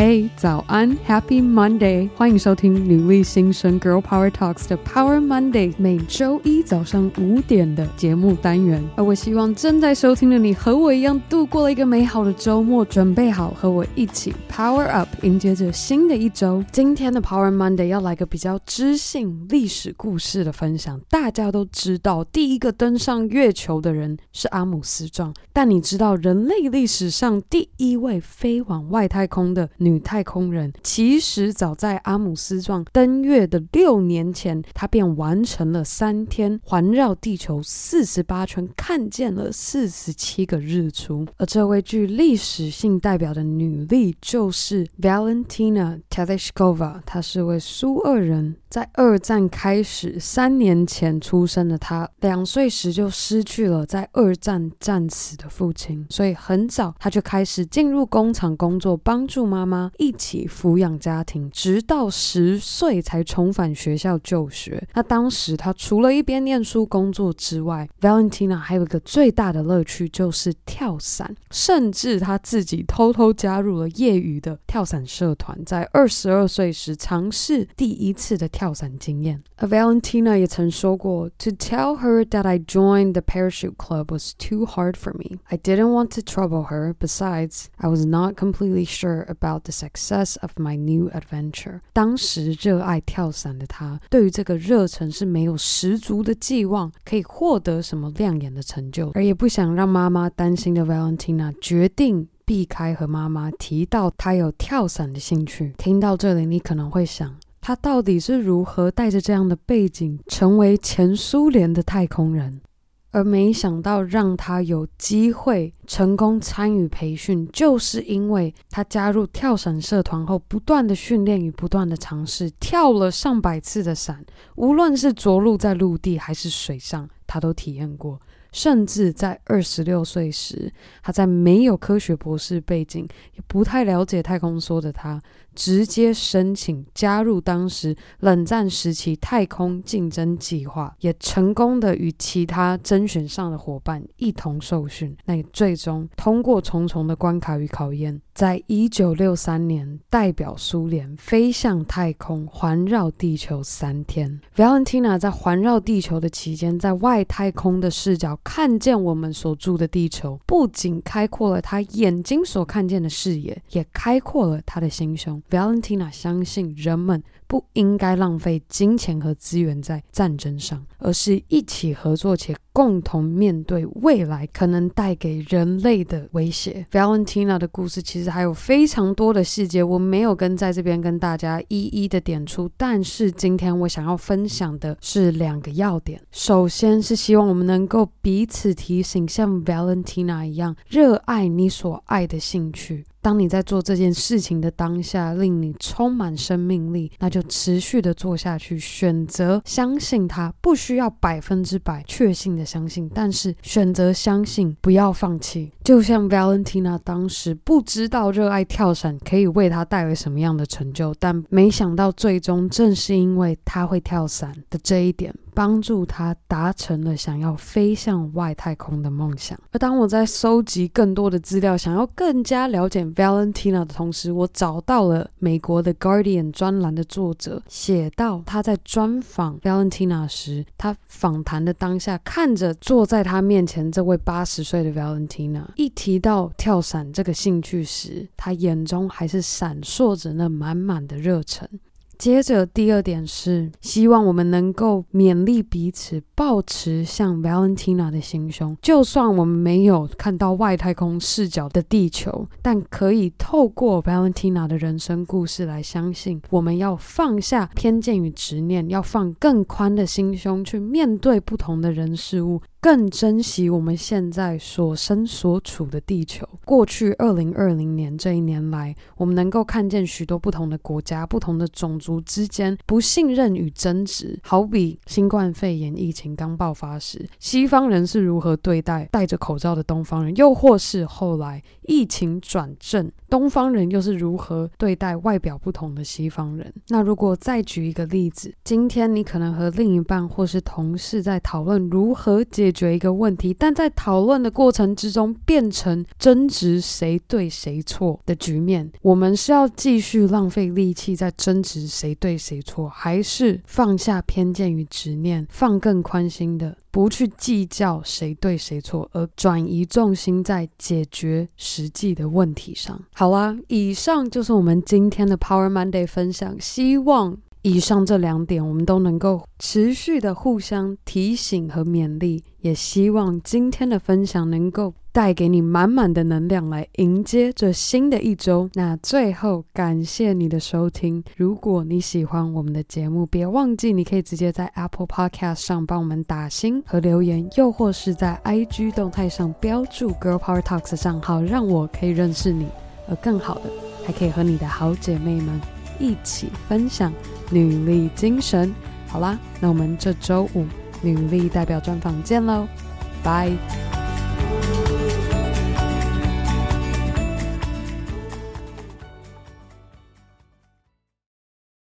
嘿，早安，Happy Monday！欢迎收听女力新生 Girl Power Talks 的 Power Monday，每周一早上五点的节目单元。而我希望正在收听的你和我一样度过了一个美好的周末，准备好和我一起 Power Up，迎接着新的一周。今天的 Power Monday 要来个比较知性历史故事的分享。大家都知道，第一个登上月球的人是阿姆斯壮，但你知道人类历史上第一位飞往外太空的女女太空人其实早在阿姆斯壮登月的六年前，他便完成了三天环绕地球四十八圈，看见了四十七个日出。而这位具历史性代表的女力就是 Valentina Tereshkova，她是位苏俄人。在二战开始三年前出生的她，两岁时就失去了在二战战死的父亲，所以很早她就开始进入工厂工作，帮助妈妈。一起抚养家庭，直到十岁才重返学校就学。那当时他除了一边念书工作之外，Valentina 还有一个最大的乐趣就是跳伞，甚至他自己偷偷加入了业余的跳伞社团，在二十二岁时尝试第一次的跳伞经验。而 Valentina 也曾说过：“To tell her that I joined the parachute club was too hard for me. I didn't want to trouble her. Besides, I was not completely sure about.” The success of my new adventure。当时热爱跳伞的他，对于这个热忱是没有十足的寄望，可以获得什么亮眼的成就，而也不想让妈妈担心的 Valentina 决定避开和妈妈提到她有跳伞的兴趣。听到这里，你可能会想，她到底是如何带着这样的背景，成为前苏联的太空人？而没想到，让他有机会成功参与培训，就是因为他加入跳伞社团后，不断的训练与不断的尝试，跳了上百次的伞，无论是着陆在陆地还是水上，他都体验过。甚至在二十六岁时，他在没有科学博士背景，也不太了解太空梭的他，直接申请加入当时冷战时期太空竞争计划，也成功的与其他甄选上的伙伴一同受训，那也最终通过重重的关卡与考验，在一九六三年代表苏联飞向太空，环绕地球三天。Valentina 在环绕地球的期间，在外太空的视角看见我们所住的地球，不仅开阔了他眼睛所看见的视野，也开阔了他的心胸。Valentina 相信人们不应该浪费金钱和资源在战争上，而是一起合作且共同面对未来可能带给人类的威胁。Valentina 的故事其实还有非常多的细节，我没有跟在这边跟大家一一的点出。但是今天我想要分享的是两个要点。首先是希望我们能够彼此提醒，像 Valentina 一样热爱你所爱的兴趣。当你在做这件事情的当下，令你充满生命力，那就持续的做下去，选择相信他，不需要百分之百确信的相信，但是选择相信，不要放弃。就像 Valentina 当时不知道热爱跳伞可以为他带来什么样的成就，但没想到最终正是因为他会跳伞的这一点。帮助他达成了想要飞向外太空的梦想。而当我在收集更多的资料，想要更加了解 Valentina 的同时，我找到了美国的 Guardian 专栏的作者，写到他在专访 Valentina 时，他访谈的当下，看着坐在他面前这位八十岁的 Valentina，一提到跳伞这个兴趣时，他眼中还是闪烁着那满满的热忱。接着，第二点是希望我们能够勉励彼此，保持像 Valentina 的心胸。就算我们没有看到外太空视角的地球，但可以透过 Valentina 的人生故事来相信，我们要放下偏见与执念，要放更宽的心胸去面对不同的人事物。更珍惜我们现在所身所处的地球。过去二零二零年这一年来，我们能够看见许多不同的国家、不同的种族之间不信任与争执。好比新冠肺炎疫情刚爆发时，西方人是如何对待戴着口罩的东方人，又或是后来疫情转正，东方人又是如何对待外表不同的西方人。那如果再举一个例子，今天你可能和另一半或是同事在讨论如何解决决一个问题，但在讨论的过程之中变成争执谁对谁错的局面，我们是要继续浪费力气在争执谁对谁错，还是放下偏见与执念，放更宽心的，不去计较谁对谁错，而转移重心在解决实际的问题上？好啦，以上就是我们今天的 Power Monday 分享，希望。以上这两点，我们都能够持续的互相提醒和勉励，也希望今天的分享能够带给你满满的能量，来迎接这新的一周。那最后，感谢你的收听。如果你喜欢我们的节目，别忘记你可以直接在 Apple Podcast 上帮我们打星和留言，又或是在 IG 动态上标注 Girl Power Talks 的账号，让我可以认识你。而更好的，还可以和你的好姐妹们一起分享。女力精神，好啦，那我们这周五女力代表专访见喽，拜。